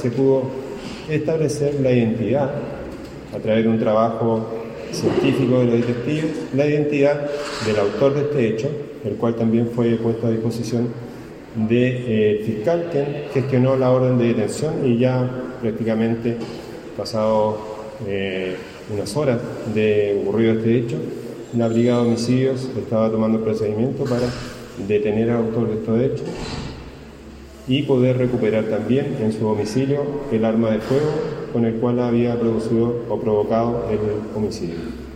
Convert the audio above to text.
Se pudo establecer la identidad a través de un trabajo científico de los detectives, la identidad del autor de este hecho, el cual también fue puesto a disposición del de, eh, fiscal quien gestionó la orden de detención y ya prácticamente pasado eh, unas horas de ocurrido este hecho, la Brigada de Homicidios estaba tomando procedimiento para detener al autor de estos hechos y poder recuperar también en su domicilio el arma de fuego con el cual había producido o provocado el homicidio.